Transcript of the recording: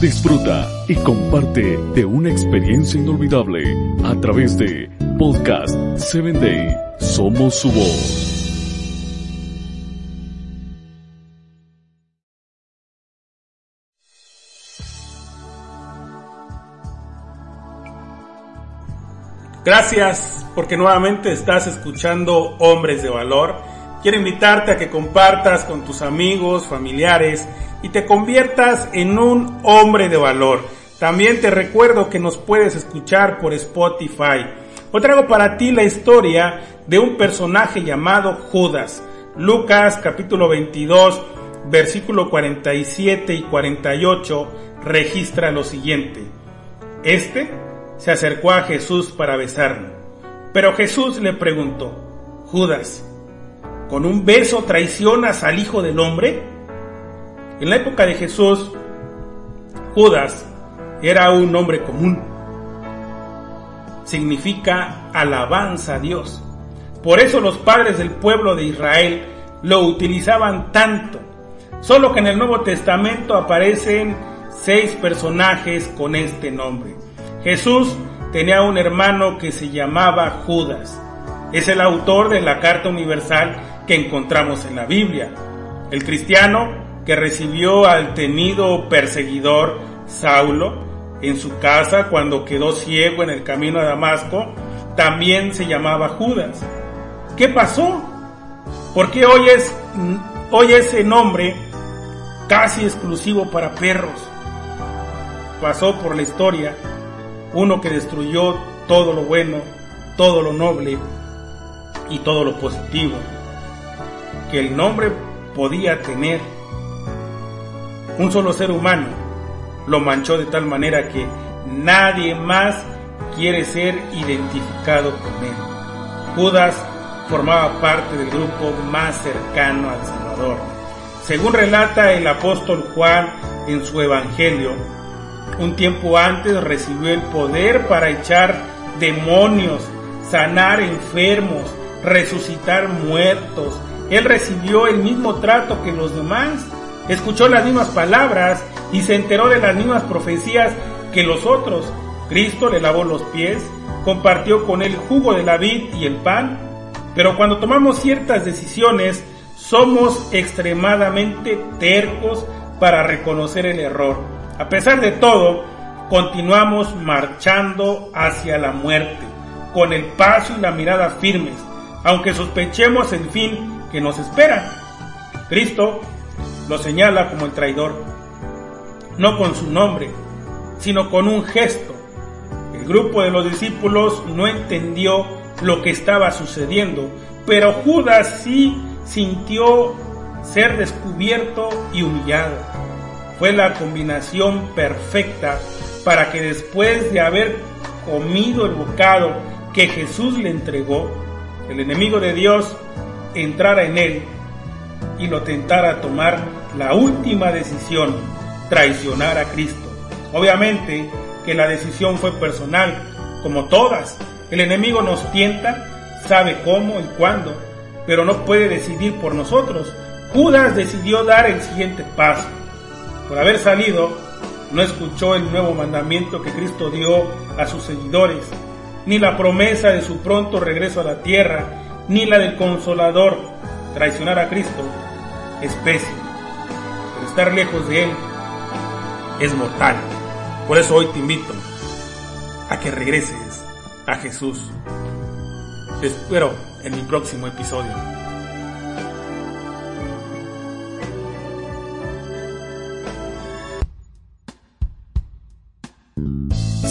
Disfruta y comparte de una experiencia inolvidable a través de Podcast 7 Day. Somos su voz. Gracias porque nuevamente estás escuchando Hombres de Valor. Quiero invitarte a que compartas con tus amigos, familiares y te conviertas en un hombre de valor. También te recuerdo que nos puedes escuchar por Spotify. Hoy traigo para ti la historia de un personaje llamado Judas. Lucas capítulo 22, versículo 47 y 48 registra lo siguiente. Este se acercó a Jesús para besarlo. Pero Jesús le preguntó, Judas, ¿con un beso traicionas al Hijo del Hombre? En la época de Jesús, Judas era un nombre común. Significa alabanza a Dios. Por eso los padres del pueblo de Israel lo utilizaban tanto. Solo que en el Nuevo Testamento aparecen seis personajes con este nombre. Jesús tenía un hermano que se llamaba Judas. Es el autor de la carta universal que encontramos en la Biblia. El cristiano que recibió al temido perseguidor Saulo en su casa cuando quedó ciego en el camino a Damasco, también se llamaba Judas. ¿Qué pasó? ¿Por qué hoy es hoy ese nombre casi exclusivo para perros? Pasó por la historia uno que destruyó todo lo bueno, todo lo noble y todo lo positivo que el nombre podía tener. Un solo ser humano lo manchó de tal manera que nadie más quiere ser identificado con él. Judas formaba parte del grupo más cercano al Salvador. Según relata el apóstol Juan en su Evangelio, un tiempo antes recibió el poder para echar demonios, sanar enfermos, resucitar muertos. Él recibió el mismo trato que los demás, escuchó las mismas palabras y se enteró de las mismas profecías que los otros. Cristo le lavó los pies, compartió con él jugo de la vid y el pan, pero cuando tomamos ciertas decisiones somos extremadamente tercos para reconocer el error a pesar de todo, continuamos marchando hacia la muerte, con el paso y la mirada firmes, aunque sospechemos el fin que nos espera. Cristo lo señala como el traidor, no con su nombre, sino con un gesto. El grupo de los discípulos no entendió lo que estaba sucediendo, pero Judas sí sintió ser descubierto y humillado fue la combinación perfecta para que después de haber comido el bocado que Jesús le entregó, el enemigo de Dios entrara en él y lo tentara a tomar la última decisión, traicionar a Cristo. Obviamente que la decisión fue personal, como todas. El enemigo nos tienta, sabe cómo y cuándo, pero no puede decidir por nosotros. Judas decidió dar el siguiente paso por haber salido, no escuchó el nuevo mandamiento que Cristo dio a sus seguidores, ni la promesa de su pronto regreso a la tierra, ni la del consolador. Traicionar a Cristo es pésimo, pero estar lejos de Él es mortal. Por eso hoy te invito a que regreses a Jesús. Te espero en mi próximo episodio.